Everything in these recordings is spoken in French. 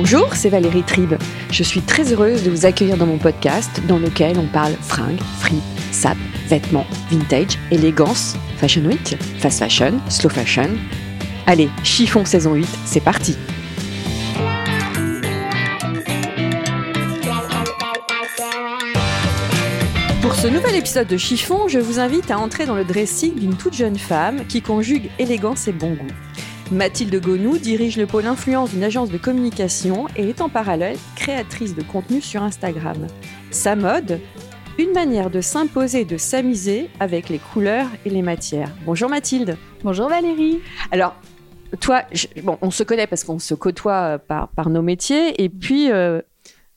Bonjour, c'est Valérie Tribe. Je suis très heureuse de vous accueillir dans mon podcast dans lequel on parle fringues, fripe, sap, vêtements, vintage, élégance, fashion week, fast fashion, slow fashion. Allez, chiffon saison 8, c'est parti Pour ce nouvel épisode de Chiffon, je vous invite à entrer dans le dressing d'une toute jeune femme qui conjugue élégance et bon goût. Mathilde Gonou dirige le pôle influence d'une agence de communication et est en parallèle créatrice de contenu sur Instagram. Sa mode Une manière de s'imposer et de s'amuser avec les couleurs et les matières. Bonjour Mathilde. Bonjour Valérie. Alors, toi, je- bon, on se connaît parce qu'on se côtoie euh, par, par nos métiers et puis euh,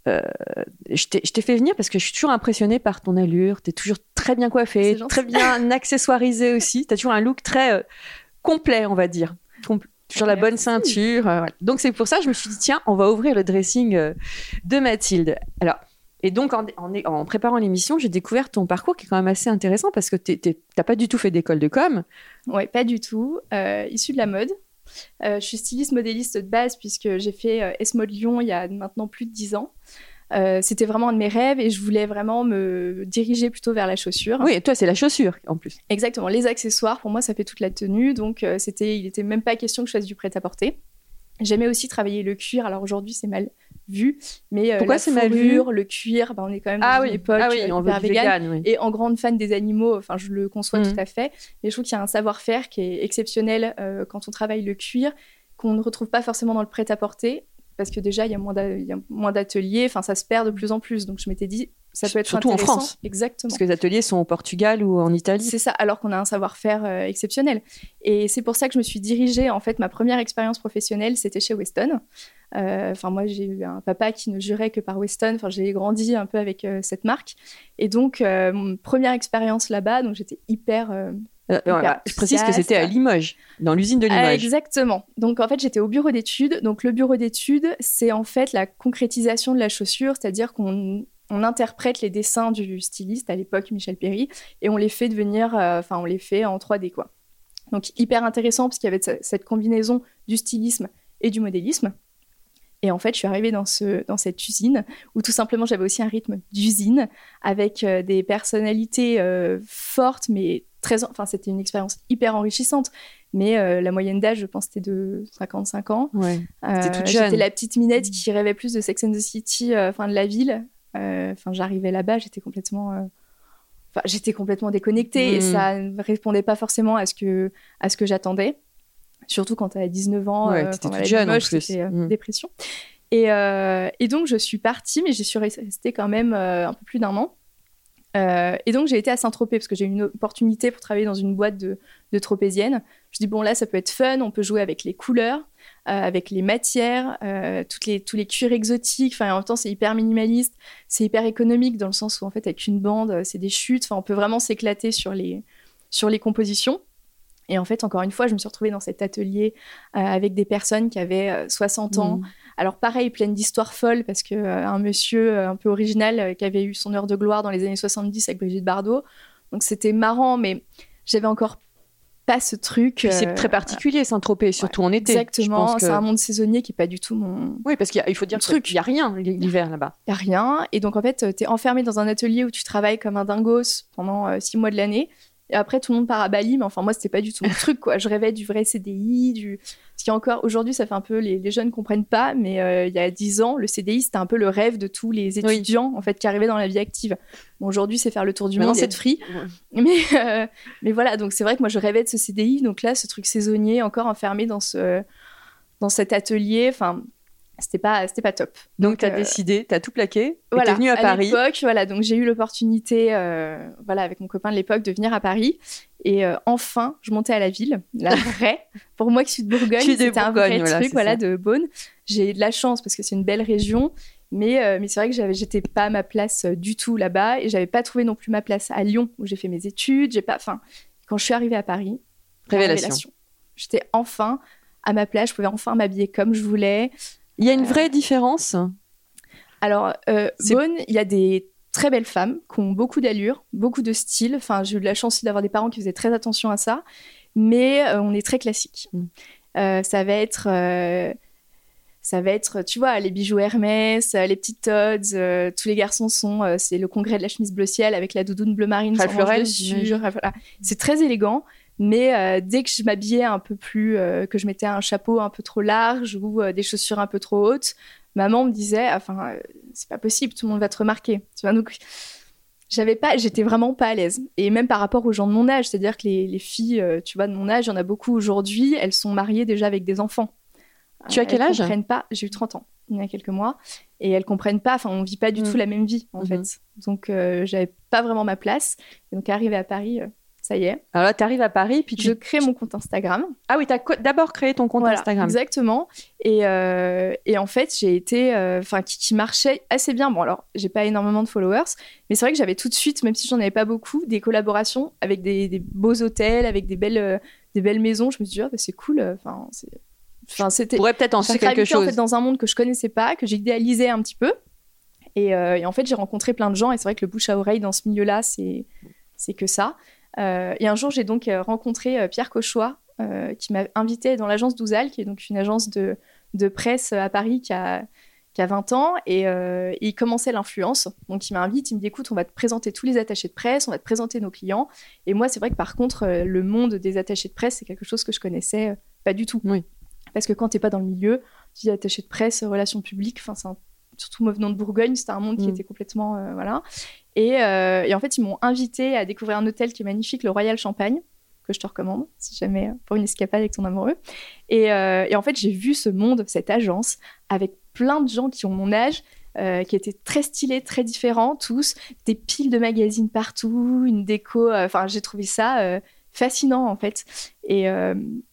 euh, je t'ai fait venir parce que je suis toujours impressionnée par ton allure. Tu es toujours très bien coiffée, très bien accessoirisée aussi. Tu as toujours un look très euh, complet, on va dire. Toujours la bonne ceinture. euh. Donc c'est pour ça que je me suis dit, tiens, on va ouvrir le dressing euh, de Mathilde. Alors, et donc en, préparant l'émission, j'ai découvert ton parcours qui est quand même assez intéressant parce que tu n'as pas du tout fait d'école de com. Ouais, pas du tout. Euh, issue de la mode. Euh, je suis styliste modéliste de base puisque j'ai fait S-Mode Lyon il y a maintenant plus de 10 ans. Euh, C'était vraiment un de mes rêves et je voulais vraiment me diriger plutôt vers la chaussure. Oui, et toi, c'est la chaussure en plus. Exactement, les accessoires, pour moi, ça fait toute la tenue. Donc, euh, c'était, il n'était même pas question que je fasse du prêt-à-porter. J'aimais aussi travailler le cuir. Alors aujourd'hui, c'est mal vu. Mais euh, Pourquoi la c'est mal vu le cuir, bah, on est quand même dans Ah une époque ah oui, on veut vegan. vegan, oui. Et en grande fan des animaux, enfin, je le conçois Mhm. tout à fait. Mais je trouve qu'il y a un savoir-faire qui est exceptionnel euh, quand on travaille le cuir, qu'on ne retrouve pas forcément dans le prêt-à-porter. Parce que déjà, il y a moins d'ateliers, enfin, ça se perd de plus en plus. Donc, je m'étais dit, ça peut être Surtout en. France. Exactement. Parce que les ateliers sont au Portugal ou en Italie. C'est ça, alors qu'on a un savoir-faire euh, exceptionnel. Et c'est pour ça que je me suis dirigée. En fait, ma première expérience professionnelle, c'était chez Weston. Euh, Enfin, moi, j'ai eu un papa qui ne jurait que par Weston. Enfin, j'ai grandi un peu avec euh, cette marque. Et donc, mon première expérience là-bas, donc j'étais hyper. Euh, Euh, voilà, Je précise que c'était à. Limoges, dans l'usine de ah, Limoges. exactement. Donc, en fait, j'étais au bureau d'études. Donc, le bureau d'études, c'est en fait la concrétisation de la chaussure, c'est-à-dire qu'on on interprète les dessins du styliste à l'époque, Michel Perry, et on les fait devenir, euh, enfin, on les fait en 3D, quoi. Donc, hyper intéressant parce qu'il y avait ce- cette combinaison du stylisme et du modélisme. Et en fait, je suis arrivée dans, ce, dans cette usine où tout simplement j'avais aussi un rythme d'usine avec euh, des personnalités euh, fortes, mais très. Enfin, c'était une expérience hyper enrichissante. Mais euh, la moyenne d'âge, je pense, c'était de 55 ans. Ouais. Euh, toute jeune. J'étais la petite minette qui rêvait plus de Sex and the City, euh, enfin de la ville. Euh, Enfin, j'arrivais là-bas, j'étais complètement. Enfin, j'étais complètement déconnectée et Mm. ça ne répondait pas forcément à ce que, à ce que j'attendais. Surtout quand tu as 19 ans. Ouais, euh, toute jeune, en Limoges, plus. c'était, euh, Mm. dépression. Et, euh, et donc, je suis partie, mais j'y suis restée quand même un peu plus d'un an. Euh, et donc, j'ai été à Saint-Tropez parce que j'ai eu une opportunité pour travailler dans une boîte de, de tropéziennes. Je dis, bon, là, ça peut être fun, on peut jouer avec les couleurs, euh, avec les matières, euh, toutes les, tous les cuirs exotiques. En même temps, c'est hyper minimaliste, c'est hyper économique dans le sens où, en fait, avec une bande, c'est des chutes. Enfin, on peut vraiment s'éclater sur les, sur les compositions. Et en fait, encore une fois, je me suis retrouvée dans cet atelier avec des personnes qui avaient euh, 60 ans, Mm. Alors pareil, pleine d'histoires folles, parce que euh, un monsieur euh, un peu original euh, qui avait eu son heure de gloire dans les années 70 avec Brigitte Bardot. Donc c'était marrant, mais j'avais encore pas ce truc. C'est très particulier, Saint-Tropez, surtout en été. Exactement, que- c'est un monde saisonnier qui est pas du tout mon. Oui, parce qu'il il faut dire Mon truc. qu'il n'y a rien l'hiver là-bas. Y a rien. Et donc en fait, tu es enfermé dans un atelier où tu travailles comme un dingos pendant euh, six mois de l'année. Et après, tout le monde part à Bali, mais enfin, moi, c'était pas du tout mon truc, quoi. Je rêvais du vrai CDI, du. Ce qui encore, aujourd'hui, ça fait un peu. Les, les jeunes comprennent pas, mais euh, il y a dix ans, le CDI, c'était un peu le rêve de tous les étudiants, en fait, qui arrivaient dans la vie active. Bon, aujourd'hui, c'est faire le tour du monde, c'est free. Mais, euh, mais voilà, donc c'est vrai que moi, je rêvais de ce CDI. Donc là, ce truc saisonnier, encore enfermé dans, ce, dans cet atelier, enfin. C'était pas c'était pas top. Donc, tu as euh, décidé, tu as tout plaqué, voilà, t'es venu à, Paris. l'époque, voilà, donc j'ai eu l'opportunité, euh, voilà, avec mon copain de l'époque, de venir à Paris. Et euh, enfin, je montais à la ville, la vraie. Pour moi qui suis de Bourgogne, Tu es c'était un vrai voilà, truc, voilà, ça. de Beaune. J'ai de la chance parce que c'est une belle région, mais mais c'est vrai que j'étais pas à ma place du tout là-bas, et j'avais pas trouvé non plus ma place à Lyon où j'ai fait mes études. J'ai pas, enfin, quand je suis arrivée à Paris, la Révélation. J'étais enfin à ma place, je pouvais enfin m'habiller comme je voulais. Il y a une vraie différence? Alors, euh, Beaune, il y a des très belles femmes qui ont beaucoup d'allure, beaucoup de style. Enfin, j'ai eu de la chance d'avoir des parents qui faisaient très attention à ça. Mais euh, on est très classique. Mm. Euh, ça va être... euh, ça va être, tu vois, les bijoux Hermès, euh, les petites Todds, euh, tous les garçons sont, euh, c'est le congrès de la chemise bleu ciel avec la doudoune bleu marine Ralph Lauren, dessus. Voilà. C'est très élégant, mais euh, dès que je m'habillais un peu plus, euh, que je mettais un chapeau un peu trop large ou euh, des chaussures un peu trop hautes, maman me disait, enfin, c'est pas possible, tout le monde va te remarquer. Tu vois, donc j'avais pas, j'étais vraiment pas à l'aise. Et même par rapport aux gens de mon âge, c'est-à-dire que les, les filles, tu vois, de mon âge, il y en a beaucoup aujourd'hui, elles sont mariées déjà avec des enfants. Tu as quel elles âge? comprennent pas, j'ai eu 30 ans il y a quelques mois, et elles comprennent pas, enfin, on vit pas du Mm. tout la même vie, en Mhm. fait. Donc, j'avais pas vraiment ma place. Et donc, arrivée à Paris, ça y est, Alors là, tu arrives à Paris, puis tu... je crée mon compte Instagram. Ah oui, tu as d'abord créé ton compte Voilà, Instagram. Exactement. Et, euh, et en fait, j'ai été, euh, enfin, qui, qui marchait assez bien. Bon, alors, j'ai pas énormément de followers, mais c'est vrai que j'avais tout de suite, même si j'en avais pas beaucoup, des collaborations avec des, des beaux hôtels, avec des belles, euh, des belles maisons. Je me suis dit, ah, bah, c'est cool. Enfin, c'est, enfin, c'était. pourrais peut-être en faire quelque gravité, en chose. fait dans un monde que je connaissais pas, que j'idéalisais un petit peu. Et, euh, et en fait, j'ai rencontré plein de gens. Et c'est vrai que le bouche à oreille dans ce milieu-là, c'est c'est que ça. Euh, et un jour, j'ai donc euh, rencontré euh, Pierre Cauchois, qui m'a invité dans l'agence Douzal, qui est donc une agence de, de presse à Paris qui a, qui a 20 ans. Et euh, il commençait l'influence. Donc, il m'invite, il me dit écoute, on va te présenter tous les attachés de presse, on va te présenter nos clients. Et moi, c'est vrai que par contre, le monde des attachés de presse, c'est quelque chose que je connaissais pas du tout. Oui. Parce que quand t'es pas dans le milieu, tu dis attaché de presse, relations publiques, enfin, c'est un- surtout moi venant de Bourgogne, c'était un monde qui Mm. était complètement. euh, voilà. Et, euh, et en fait, ils m'ont invité à découvrir un hôtel qui est magnifique, le Royal Champagne, que je te recommande, si jamais euh, pour une escapade avec ton amoureux. Et, euh, et en fait, j'ai vu ce monde, cette agence, avec plein de gens qui ont mon âge. qui étaient très stylés, très différents, tous, des piles de magazines partout, une déco. Enfin, j'ai trouvé ça fascinant en fait. Et,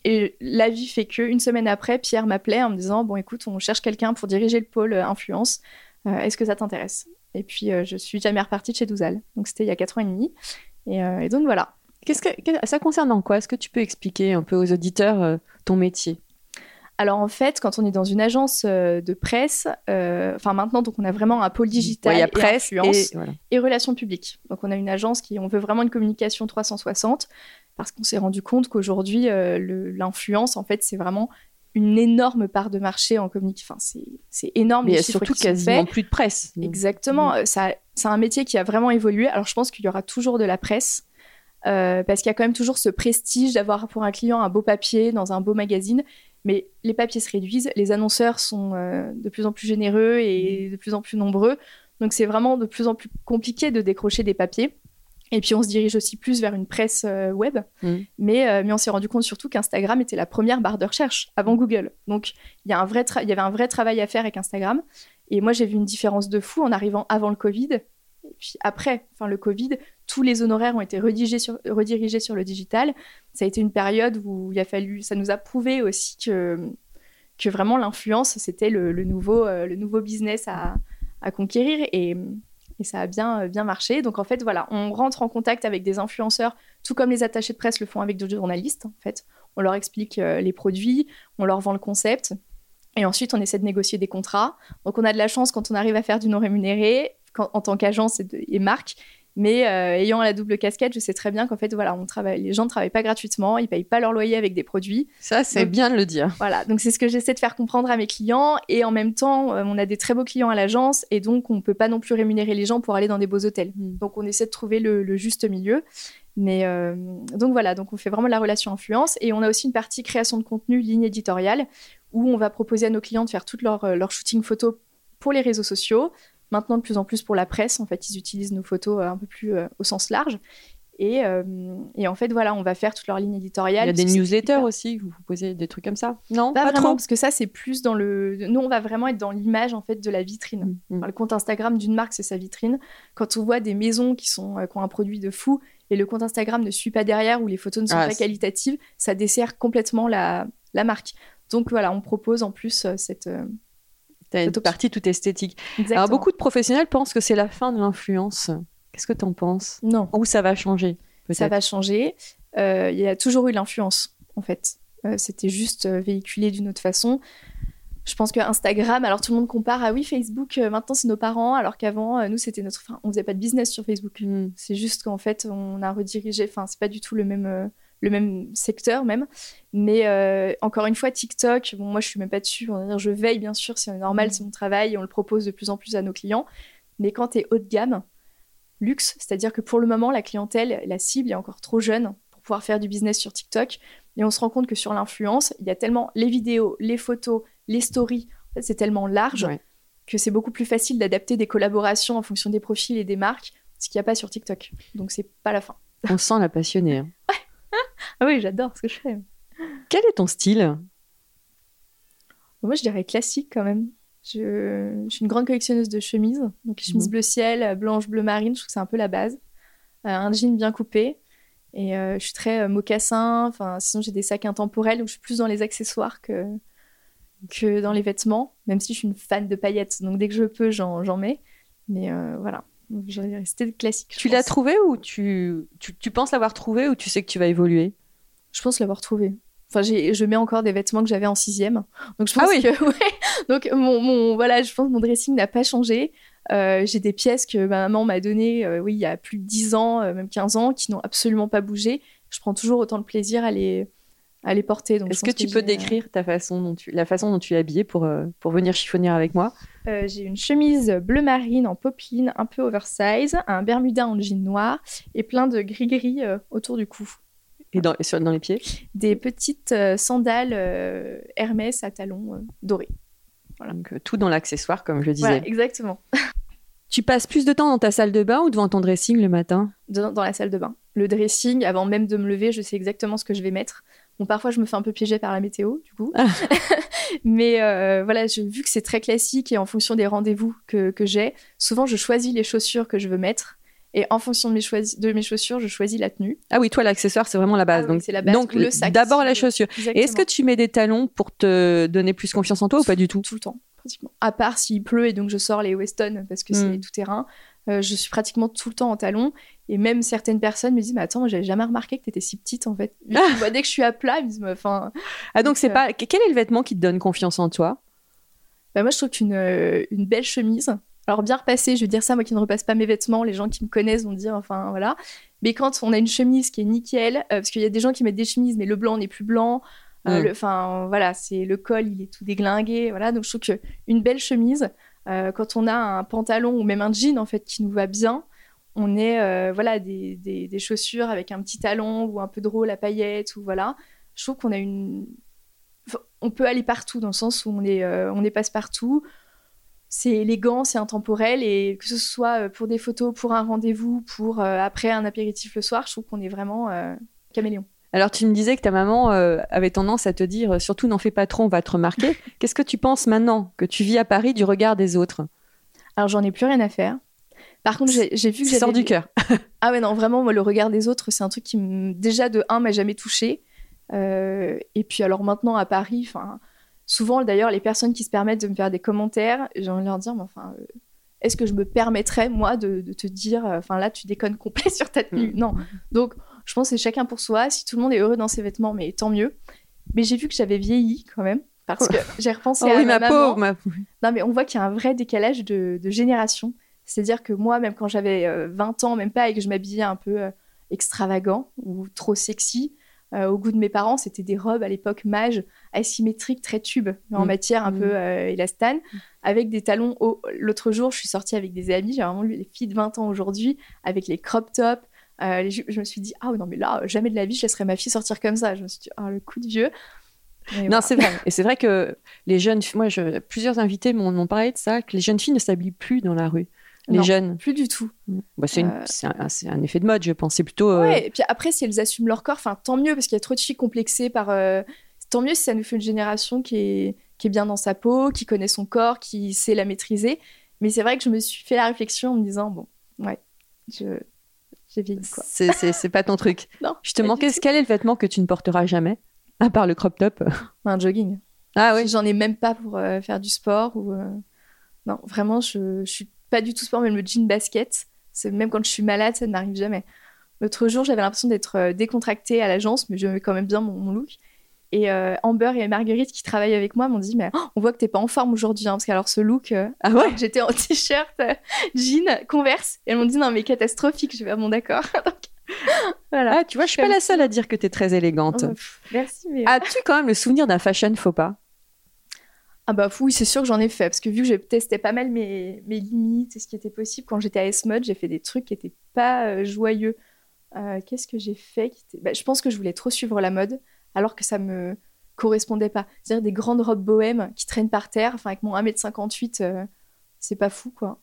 et la vie fait que une semaine après, Pierre m'appelait en me disant bon, écoute, on cherche quelqu'un pour diriger le pôle influence. Est-ce que ça t'intéresse? Et puis, euh, je suis jamais repartie de chez Douzal. Donc, c'était il y a quatre ans et demi. Et, euh, et donc, voilà. Qu'est-ce que, ça concerne en quoi? Est-ce que tu peux expliquer un peu aux auditeurs euh, ton métier? Alors, en fait, quand on est dans une agence de presse, euh, enfin, maintenant, donc, on a vraiment un pôle digital Ouais, Il y a et presse influence et voilà. et relations publiques. Donc, on a une agence qui, on veut vraiment une communication 360 parce qu'on s'est rendu compte qu'aujourd'hui, euh, l'influence, en fait, c'est vraiment une énorme part de marché en communication. Enfin, c'est, énorme. Mais il y a surtout quasiment plus de presse. Exactement. Ça, c'est un métier qui a vraiment évolué. Alors, je pense qu'il y aura toujours de la presse. euh, parce qu'il y a quand même toujours ce prestige d'avoir pour un client un beau papier dans un beau magazine. Mais les papiers se réduisent, les annonceurs sont euh, de plus en plus généreux et de plus en plus nombreux. Donc c'est vraiment de plus en plus compliqué de décrocher des papiers. Et puis on se dirige aussi plus vers une presse euh, web. Mhm. Mais, euh, mais on s'est rendu compte surtout qu'Instagram était la première barre de recherche avant Google. Donc il y, a un vrai tra- il y avait un vrai travail à faire avec Instagram. Et moi j'ai vu une différence de fou en arrivant avant le Covid. Et puis après, enfin le Covid, tous les honoraires ont été redirigés sur, redirigés sur le digital. Ça a été une période où il a fallu, ça nous a prouvé aussi que, que vraiment l'influence, c'était le, le nouveau, euh, le nouveau business à, à conquérir. Et, et ça a bien, euh, bien marché. Donc en fait, voilà, on rentre en contact avec des influenceurs, tout comme les attachés de presse le font avec d'autres journalistes. En fait, on leur explique euh, les produits, on leur vend le concept. Et ensuite, on essaie de négocier des contrats. Donc, on a de la chance quand on arrive à faire du non rémunéré, en tant qu'agence et marque. Mais euh, ayant la double casquette, je sais très bien qu'en fait, voilà, on travaille, les gens ne travaillent pas gratuitement, ils payent pas leur loyer avec des produits. Ça, c'est bien de le dire. Voilà, donc c'est ce que j'essaie de faire comprendre à mes clients. Et en même temps, euh, on a des très beaux clients à l'agence et donc on ne peut pas non plus rémunérer les gens pour aller dans des beaux hôtels. Mm. Donc on essaie de trouver le, le juste milieu. Mais euh, donc voilà, donc on fait vraiment la relation influence et on a aussi une partie création de contenu, ligne éditoriale, où on va proposer à nos clients de faire tout leur, leur shooting photo pour les réseaux sociaux. Maintenant, de plus en plus pour la presse, en fait, ils utilisent nos photos euh, un peu plus euh, au sens large. Et, euh, et, en fait, voilà, on va faire toute leur ligne éditoriale. Il y a des newsletters aussi, vous proposez des trucs comme ça Non, pas, trop. Parce que ça, c'est plus dans le. Nous, on va vraiment être dans l'image en fait de la vitrine. Mm, mm. le compte Instagram d'une marque, c'est sa vitrine. Quand on voit des maisons qui, sont, euh, qui ont un produit de fou et le compte Instagram ne suit pas derrière ou les photos ne sont ah, pas qualitatives, ça dessert complètement la, la, marque. Donc voilà, on propose en plus euh, cette. Cette partie toute esthétique. Alors beaucoup de professionnels pensent que c'est la fin de l'influence. Qu'est-ce que tu en penses? Non. Ou ça va changer Ça va changer. Euh, il y a toujours eu l'influence, en fait. Euh, c'était juste euh, véhiculé d'une autre façon. Je pense que Instagram, alors tout le monde compare à oui, Facebook, maintenant c'est nos parents, alors qu'avant, nous, c'était notre. Enfin, on faisait pas de business sur Facebook. Hmm. C'est juste qu'en fait, on a redirigé. Enfin, c'est pas du tout le même. Le même secteur même. Mais encore une fois, TikTok, bon, moi je suis même pas dessus. On va dire, je veille bien sûr, c'est normal, c'est mon travail, on le propose de plus en plus à nos clients. Mais quand tu es haut de gamme, luxe, c'est-à-dire que pour le moment, la clientèle, la cible est encore trop jeune pour pouvoir faire du business sur TikTok. Et on se rend compte que sur l'influence, il y a tellement les vidéos, les photos, les stories, c'est tellement large que c'est beaucoup plus facile d'adapter des collaborations en fonction des profils et des marques, ce qu'il n'y a pas sur TikTok. Donc c'est pas la fin. On sent la passionnée. Hein. ah oui, j'adore ce que je fais. Quel est ton style? Moi, je dirais classique quand même. Je, suis une grande collectionneuse de chemises, donc chemises mhm. bleu ciel, blanche, bleu marine, je trouve que c'est un peu la base. Euh, un jean bien coupé. Et euh, je suis très euh, mocassin, enfin, sinon j'ai des sacs intemporels, donc je suis plus dans les accessoires que, que dans les vêtements, même si je suis une fan de paillettes, donc dès que je peux, j'en mets. Mais voilà, je vais rester classique. Tu l'as trouvé ou tu, tu, tu penses l'avoir trouvé ou tu sais que tu vas évoluer? Je pense l'avoir trouvé. Enfin, je mets encore des vêtements que j'avais en sixième. Donc, je pense ah oui. que, ouais. Donc, mon, mon, voilà, je pense que mon dressing n'a pas changé. Euh, j'ai des pièces que ma maman m'a données, euh, oui, il y a plus de 10 ans, euh, même 15 ans, qui n'ont absolument pas bougé. Je prends toujours autant de plaisir à les, à les porter. Est-ce que tu peux décrire ta façon dont tu, la façon dont tu es habillée pour, pour venir chiffonner avec moi? J'ai une chemise bleu marine en popeline, un peu oversize, un bermuda en jean noir et plein de gris-gris autour du cou. Et dans, dans les pieds Des petites euh, sandales euh, Hermès à talons euh, dorés. Voilà. Donc tout dans l'accessoire, comme je disais. Voilà, exactement. tu passes plus de temps dans ta salle de bain ou devant ton dressing le matin? Dans, dans, la salle de bain. Le dressing, avant même de me lever, je sais exactement ce que je vais mettre. Bon, parfois, je me fais un peu piéger par la météo, du coup. Ah. Mais voilà, je, vu que c'est très classique et en fonction des rendez-vous que, que j'ai, souvent, je choisis les chaussures que je veux mettre. Et en fonction de mes, de mes chaussures, je choisis la tenue. Ah oui, toi, l'accessoire, c'est vraiment la base. Ah donc, c'est la base. Donc, le sac. D'abord la chaussure. Et est-ce que tu mets des talons pour te donner plus confiance en toi ou pas du tout? Tout le temps, pratiquement. À part s'il pleut et donc je sors les Weston parce que c'est hmm. tout terrain. Euh, je suis pratiquement tout le temps en talons. Et même certaines personnes me disent Mais attends, j'avais jamais remarqué que tu étais si petite en fait. Ah. dès que je suis à plat, ils me disent enfin, Ah, donc, c'est euh, pas. Quel est le vêtement qui te donne confiance en toi? Bah, Moi, je trouve qu'une euh, une belle chemise, alors bien repasser, je veux dire ça, moi qui ne repasse pas mes vêtements, les gens qui me connaissent vont dire, enfin voilà. Mais quand on a une chemise qui est nickel, euh, parce qu'il y a des gens qui mettent des chemises, mais le blanc n'est plus blanc. Euh, enfin voilà, c'est le col, il est tout déglingué, voilà. Donc je trouve que une belle chemise, euh, quand on a un pantalon ou même un jean en fait qui nous va bien, on est voilà des, des, chaussures avec un petit talon ou un peu de rôle à paillettes ou voilà. Je trouve qu'on a une, on peut aller partout dans le sens où on est on est passe partout c'est élégant, c'est intemporel et que ce soit euh, pour des photos, pour un rendez-vous, pour euh, après un apéritif le soir, je trouve qu'on est vraiment euh, caméléon. Alors tu me disais que ta maman avait tendance à te dire surtout n'en fais pas trop, on va te remarquer. Qu'est-ce que tu penses maintenant que tu vis à Paris du regard des autres? Alors j'en ai plus rien à faire. Par contre, j'ai vu que ça sort du cœur. ah ouais non vraiment moi le regard des autres c'est un truc qui déjà de un m'a jamais touché et puis alors maintenant à Paris enfin souvent d'ailleurs les personnes qui se permettent de me faire des commentaires, j'ai envie de leur dire, mais enfin, euh, est-ce que je me permettrais moi de, te dire, euh, enfin là tu déconnes complet sur ta tenue? Non. Donc je pense que c'est chacun pour soi. Si tout le monde est heureux dans ses vêtements, mais tant mieux. Mais j'ai vu que j'avais vieilli quand même parce que j'ai repensé oh à oui, ma, Pauvre, Non mais on voit qu'il y a un vrai décalage de, génération. C'est-à-dire que moi, même quand j'avais 20 euh, ans, même pas, et que je m'habillais un peu extravagant ou trop sexy, au goût de mes parents, c'était des robes à l'époque mage asymétrique, très tube, en mm. matière un mm. peu euh, élastane, avec des talons hauts. L'autre jour, je suis sortie avec des amis, j'ai vraiment lu les filles de 20 ans aujourd'hui, avec les crop tops, euh, je me suis dit, ah non, mais là, jamais de la vie, je laisserai ma fille sortir comme ça. Je me suis dit, ah, le coup de vieux. non, c'est vrai. Et c'est vrai que les jeunes, moi, je, plusieurs invités m'ont parlé de ça, que les jeunes filles ne s'habillent plus dans la rue. Les Non. jeunes Plus du tout. Bah, c'est, une- Euh. c'est un, effet de mode, je pense. C'est plutôt. euh, Ouais, et puis après, si elles assument leur corps, enfin, tant mieux, parce qu'il y a trop de filles complexées par. euh, Tant mieux si ça nous fait une génération qui est, qui est bien dans sa peau, qui connaît son corps, qui sait la maîtriser. Mais c'est vrai que je me suis fait la réflexion en me disant, bon, ouais, je... j'ai vieilli, quoi. c'est, pas ton truc. Non, Justement, qu'est-ce, quel est le vêtement que tu ne porteras jamais À part le crop top? Un jogging. Ah oui. J'en ai même pas pour euh, faire du sport. ou Non, vraiment, je, je suis pas du tout sport, même le jean basket. C'est même quand je suis malade, ça ne m'arrive jamais. L'autre jour, j'avais l'impression d'être euh, décontractée à l'agence, mais j'aimais quand même bien mon, mon look. Et euh, Amber et Marguerite qui travaillent avec moi m'ont dit mais oh, on voit que t'es pas en forme aujourd'hui hein, parce qu'alors ce look euh, Ah ouais j'étais en t-shirt euh, jean Converse et elles m'ont dit non mais catastrophique je vais ah, bon d'accord voilà Ah, tu vois, je suis pas la seule à dire que tu es très élégante. Oh, pff, merci mais As-tu quand même le souvenir d'un fashion faux pas? Ah bah oui, c'est sûr que j'en ai fait, parce que vu que je testais pas mal mes, mes limites et ce qui était possible, quand j'étais à S-Mode, j'ai fait des trucs qui étaient pas euh, joyeux. Euh, Qu'est-ce que j'ai fait qui était... bah, Je pense que je voulais trop suivre la mode, alors que ça me correspondait pas. C'est-à-dire des grandes robes bohèmes qui traînent par terre, enfin avec mon 1m58, euh, c'est pas fou quoi.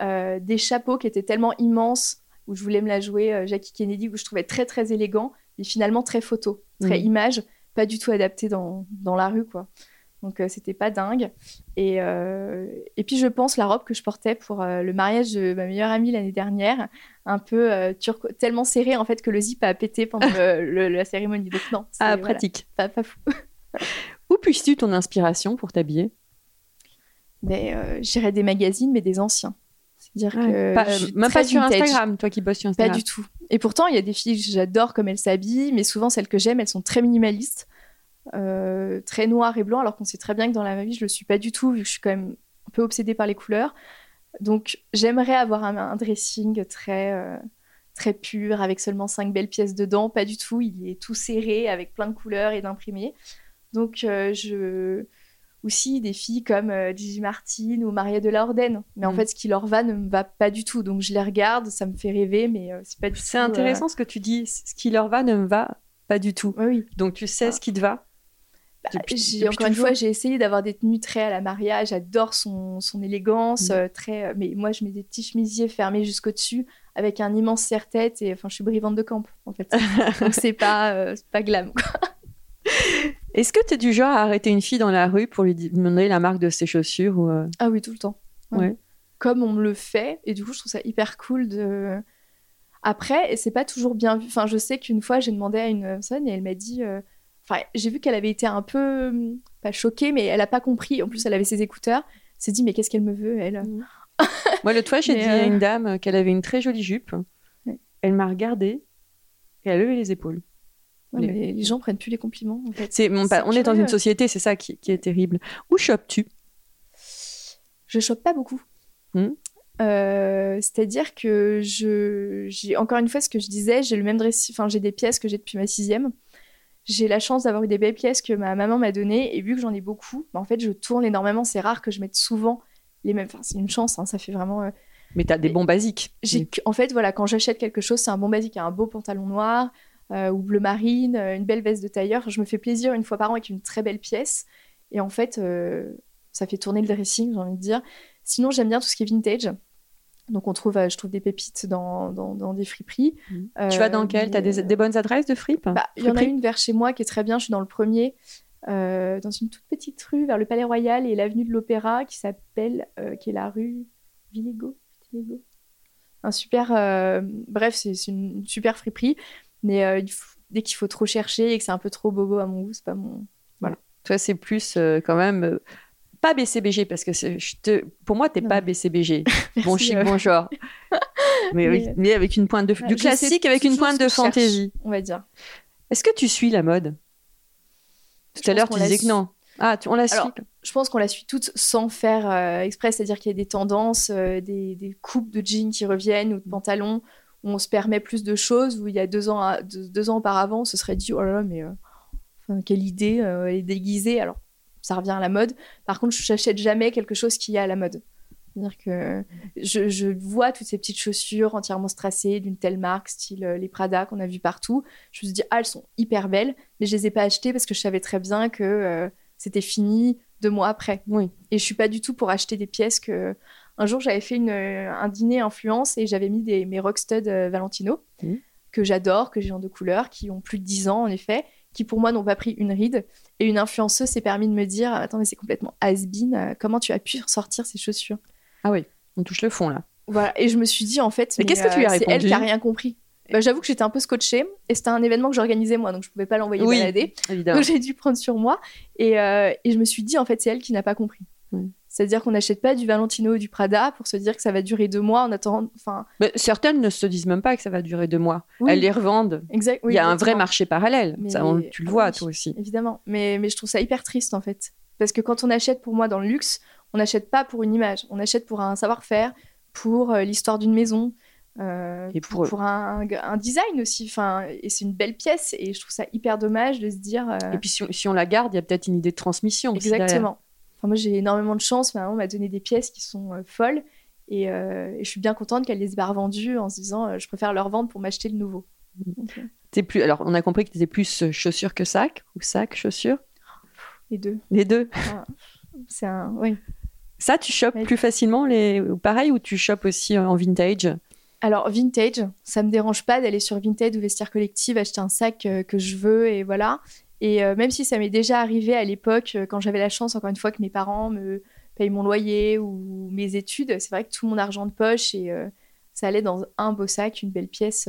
Des chapeaux qui étaient tellement immenses, où je voulais me la jouer Jackie Kennedy, où je trouvais très très élégant, mais finalement très photo, très Mhm. image, pas du tout adapté dans, dans la rue quoi. Donc euh, c'était pas dingue. Et, euh, et puis je pense la robe que je portais pour euh, le mariage de ma meilleure amie l'année dernière, un peu turco, tellement serrée en fait que le zip a pété pendant le- le- la cérémonie. Donc non, c'est Ah, voilà, pratique. pas, pas fou. Où puisses-tu ton inspiration pour t'habiller? Mais euh, j'irais des magazines, mais des anciens. C'est-à-dire que Pas- Même pas sur vintage. Instagram, toi qui bosses sur Pas Instagram. du tout. Et pourtant, il y a des filles que j'adore comme elles s'habillent, mais souvent celles que j'aime, elles sont très minimalistes, euh, très noires et blancs, alors qu'on sait très bien que dans la vraie vie, je le suis pas du tout, vu que je suis quand même un peu obsédée par les couleurs. Donc, j'aimerais avoir un, un dressing très, euh, très pur, avec seulement cinq belles pièces dedans. Pas du tout, il est tout serré, avec plein de couleurs et d'imprimés. Donc, euh, je aussi des filles comme Gigi Martin ou Maria de la Orden. Mais en Mm. fait, ce qui leur va ne me va pas du tout. Donc, je les regarde, ça me fait rêver, mais c'est pas du C'est tout, euh, intéressant ce que tu dis. Ce qui leur va ne me va pas du tout. oui. Donc tu sais Ah. ce qui te va. Bah, j'ai- encore une fois, j'ai essayé d'avoir des tenues très à la Maria. J'adore son, son élégance, Mm. euh, très. euh, mais moi, je mets des petits chemisiers fermés jusqu'au dessus, avec un immense serre-tête. Et enfin, je suis brivante de camp, en fait. Donc c'est pas, euh, pas glam. Est-ce que tu es du genre à arrêter une fille dans la rue pour lui demander la marque de ses chaussures ou euh, Ah oui, tout le temps. Ouais. Comme on me le fait, et du coup, je trouve ça hyper cool de. Après, et c'est pas toujours bien vu. Enfin, je sais qu'une fois, j'ai demandé à une personne et elle m'a dit. Enfin, j'ai vu qu'elle avait été un peu hum, pas choquée, mais elle a pas compris. En plus, elle avait ses écouteurs. Elle s'est dit mais qu'est-ce qu'elle me veut elle? Moi, l'autre fois, j'ai dit à euh, une dame qu'elle avait une très jolie jupe. Ouais. Elle m'a regardée et elle a levé les épaules. Ouais, Les- mais les gens prennent plus les compliments en fait. C'est, bon, C'est bah, on est dans une société, c'est ça qui, qui est terrible. Où chopes-tu Je chope pas beaucoup. Hmm. Euh, C'est-à-dire que je, j'ai encore une fois ce que je disais, j'ai le même dress, enfin j'ai des pièces que j'ai depuis ma sixième. J'ai la chance d'avoir eu des belles pièces que ma maman m'a données et vu que j'en ai beaucoup, bah, en fait je tourne énormément. C'est rare que je mette souvent les mêmes. Enfin c'est une chance, hein, ça fait vraiment. euh, Mais t'as des bons basiques. j'ai en fait, voilà, quand j'achète quelque chose, c'est un bon basique, un beau pantalon noir euh, ou bleu marine, euh, une belle veste de tailleur. Je me fais plaisir une fois par an avec une très belle pièce. Et en fait, euh, ça fait tourner le dressing, j'ai envie de dire. Sinon, j'aime bien tout ce qui est vintage. Donc, on trouve, euh, je trouve des pépites dans, dans, dans des friperies. Mhm. tu vas dans quel T'as mais, des, euh, des bonnes adresses de fripe bah, Il y en a une vers chez moi qui est très bien. Je suis dans le premier, euh, dans une toute petite rue vers le Palais Royal et l'avenue de l'Opéra qui s'appelle, euh, qui est la rue. Villigo. Un super. bref, c'est une super friperie. Mais il faut- dès qu'il faut trop chercher et que c'est un peu trop bobo à mon goût, c'est pas mon. Toi, c'est plus quand même pas BCBG parce que c'est- je te, pour moi, t'es pas BCBG. bon chic, euh, bon genre. mais, oui, Mais- mais avec une pointe de Ouais, du classique avec une pointe de fantaisie. On va dire. Est-ce que tu suis la mode? Tout Je à l'heure, tu disais que non. Ah, tu- on la suit. Alors, Je pense qu'on la suit toutes sans faire euh, exprès, c'est-à-dire qu'il y a des tendances, euh, des, des coupes de jeans qui reviennent ou de pantalons où on se permet plus de choses, où il y a deux ans, à- deux, deux ans auparavant, on se serait dit, oh là là, mais euh, enfin, quelle idée, elle est déguisée. Alors, ça revient à la mode. Par contre, je n'achète jamais quelque chose qui est à la mode. C'est-à-dire que je, je vois toutes ces petites chaussures entièrement strassées d'une telle marque, style euh, les Prada qu'on a vu partout. Je me suis dit, ah, elles sont hyper belles, mais je les ai pas achetées parce que je savais très bien que euh, c'était fini deux mois après. Oui. Et je suis pas du tout pour acheter des pièces que Un jour, j'avais fait une, un dîner influence et j'avais mis des, mes Rockstud Valentino, Mmh. que j'adore, que j'ai en deux couleurs, qui ont plus de 10 ans en effet, qui pour moi n'ont pas pris une ride. Et une influenceuse s'est permis de me dire Attends, mais c'est complètement has-been, euh, comment tu as pu ressortir ces chaussures? Ah oui, on touche le fond là. Voilà. Et je me suis dit En fait, Mais qu'est-ce que tu lui as c'est elle répondu qui a rien compris. Bah, J'avoue que j'étais un peu scotchée et c'était un événement que j'organisais moi, donc je pouvais pas l'envoyer Oui. balader. Évidemment. Donc j'ai dû prendre sur moi. Et, euh, et je me suis dit, en fait, c'est elle qui n'a pas compris. C'est-à-dire qu'on n'achète pas du Valentino ou du Prada pour se dire que ça va durer deux mois en attendant. Enfin, Mais certaines ne se disent même pas que ça va durer deux mois. oui, Elles les revendent. exact. oui, Il y a un vrai marché parallèle. Mais- Ça, on- tu le vois, oui. toi aussi. Évidemment. Mais, mais je trouve ça hyper triste, en fait. Parce que quand on achète pour moi dans le luxe, on n'achète pas pour une image. On achète pour un savoir-faire, pour euh, l'histoire d'une maison. euh, Et pour, un, un design aussi, enfin, et c'est une belle pièce, et je trouve ça hyper dommage de se dire. euh, Et puis si on, si on la garde, il y a peut-être une idée de transmission. Exactement. Enfin, moi, j'ai énormément de chance. Ma maman m'a donné des pièces qui sont euh, folles. Et, euh, et je suis bien contente qu'elle les ait pas revendues en se disant euh, je préfère leur vendre pour m'acheter le nouveau. Euh, T'es plus. Alors, on a compris que tu étais plus chaussures que sac ou sac chaussures. les deux. Les deux. C'est un. Oui. Ça, tu chopes plus facilement les. Pareil ou tu chopes aussi en vintage? Alors, vintage, ça me dérange pas d'aller sur Vinted ou Vestiaire Collective, acheter un sac euh, que je veux et voilà. Et euh, même si ça m'est déjà arrivé à l'époque, euh, quand j'avais la chance, encore une fois, que mes parents me payent mon loyer ou mes études, c'est vrai que tout mon argent de poche et euh, ça allait dans un beau sac, une belle pièce.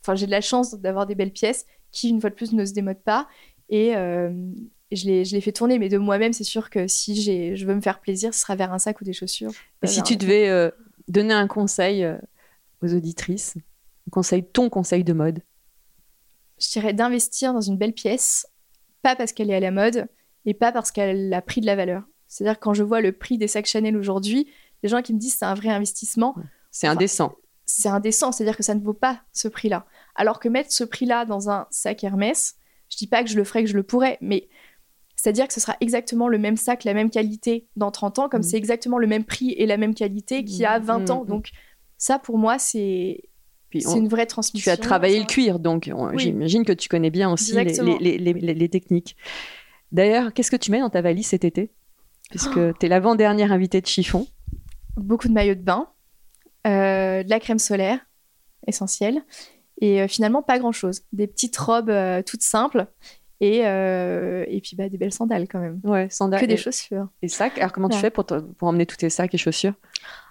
Enfin, j'ai de la chance d'avoir des belles pièces qui, une fois de plus, ne se démodent pas. Et je les, je les fais tourner, mais de moi-même, c'est sûr que si j'ai, je veux me faire plaisir, ce sera vers un sac ou des chaussures. Et si tu devais euh, donner un conseil euh, aux auditrices, un conseil, ton conseil de mode? je dirais d'investir dans une belle pièce, pas parce qu'elle est à la mode et pas parce qu'elle a pris de la valeur. C'est-à-dire que quand je vois le prix des sacs Chanel aujourd'hui, les gens qui me disent c'est un vrai investissement, C'est Enfin, indécent. c'est indécent, c'est-à-dire que ça ne vaut pas ce prix-là. Alors que mettre ce prix-là dans un sac Hermès, je dis pas que je le ferais, que je le pourrais, mais c'est-à-dire que ce sera exactement le même sac, la même qualité dans 30 ans, comme Mm. c'est exactement le même prix et la même qualité qu'il y a Mm, 20 ans. mm, Donc ça, pour moi, c'est Puis c'est une vraie tu transmission. as travaillé le cuir, donc on- Oui. j'imagine que tu connais bien aussi les, Exactement. les- les- les- les techniques. D'ailleurs, qu'est-ce que tu mets dans ta valise cet été? Puisque tu es l'avant-dernière invitée de chiffon. beaucoup de maillots de bain, euh, de la crème solaire, essentielle, et euh, finalement pas grand-chose. Des petites robes euh, toutes simples, et, et puis bah, des belles sandales quand même. Ouais, sandales Que des chaussures. et sacs. Alors comment tu fais pour, te- pour emmener tous tes sacs et chaussures?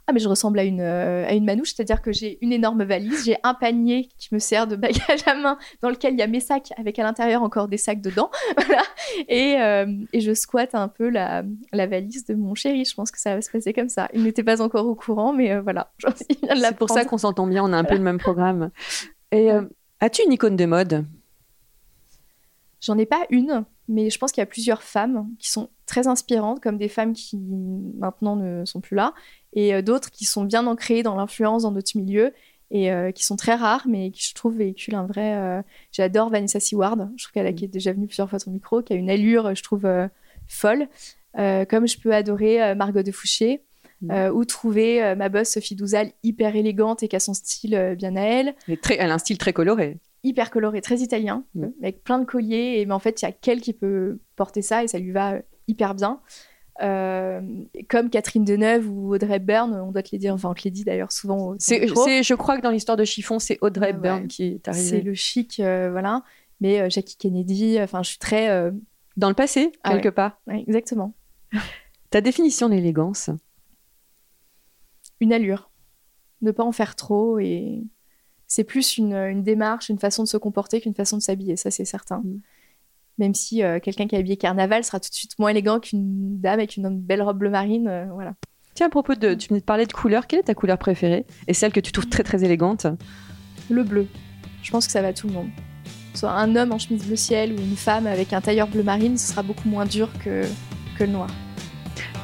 Ah mais je ressemble à une, euh, à une manouche, c'est-à-dire que j'ai une énorme valise, j'ai un panier qui me sert de bagage à main dans lequel il y a mes sacs avec à l'intérieur encore des sacs dedans, voilà. Et, euh, et je squatte un peu la, la valise de mon chéri. Je pense que ça va se passer comme ça. Il n'était pas encore au courant, mais euh, voilà. C'est pour ça qu'on s'entend bien, on a un peu le même programme. Et euh, as-tu une icône de mode? J'en ai pas une, mais je pense qu'il y a plusieurs femmes qui sont très inspirantes, comme des femmes qui maintenant ne sont plus là, et euh, d'autres qui sont bien ancrées dans l'influence dans d'autres milieux et euh, qui sont très rares, mais qui je trouve véhiculent un vrai. euh, J'adore Vanessa Seward. Je trouve qu'elle a est déjà venue plusieurs fois sur le micro, qui a une allure, je trouve euh, folle. Comme je peux adorer Margot de Fouché. Mm. ou trouver ma boss Sophie Douzal hyper élégante et qui a son style bien à elle elle, est très- elle a un style très coloré. hyper coloré, très italien, Mm. avec plein de colliers. Et, mais en fait, il y a qu'elle qui peut porter ça et ça lui va hyper bien. Euh, comme Catherine Deneuve ou Audrey Byrne, on doit te les dire, enfin on te les dit d'ailleurs souvent. C'est, c'est- je crois que dans l'histoire de chiffon, c'est Audrey Ouais, ouais. Byrne qui est C'est arrivée. le chic, euh, voilà. Mais euh, Jackie Kennedy, enfin je suis très... Dans le passé, Ah quelque ouais. part. ouais, exactement. Ta définition de l'élégance Une allure. Ne pas en faire trop et... C'est plus une, une démarche, une façon de se comporter qu'une façon de s'habiller, ça c'est certain. Mm. Même si euh, quelqu'un qui est habillé carnaval sera tout de suite moins élégant qu'une dame avec une belle robe bleu marine, euh, voilà. Tiens, à propos de. Tu venais de parler de couleur. Quelle est ta couleur préférée Et celle que tu trouves très très élégante? Le bleu. Je pense que ça va à tout le monde. Soit un homme en chemise bleu ciel ou une femme avec un tailleur bleu marine, ce sera beaucoup moins dur que, que le noir.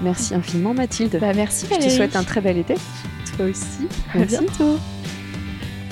Merci infiniment, Mathilde. Bah, merci Je te souhaite un très bel été. Toi aussi. À Merci. bientôt.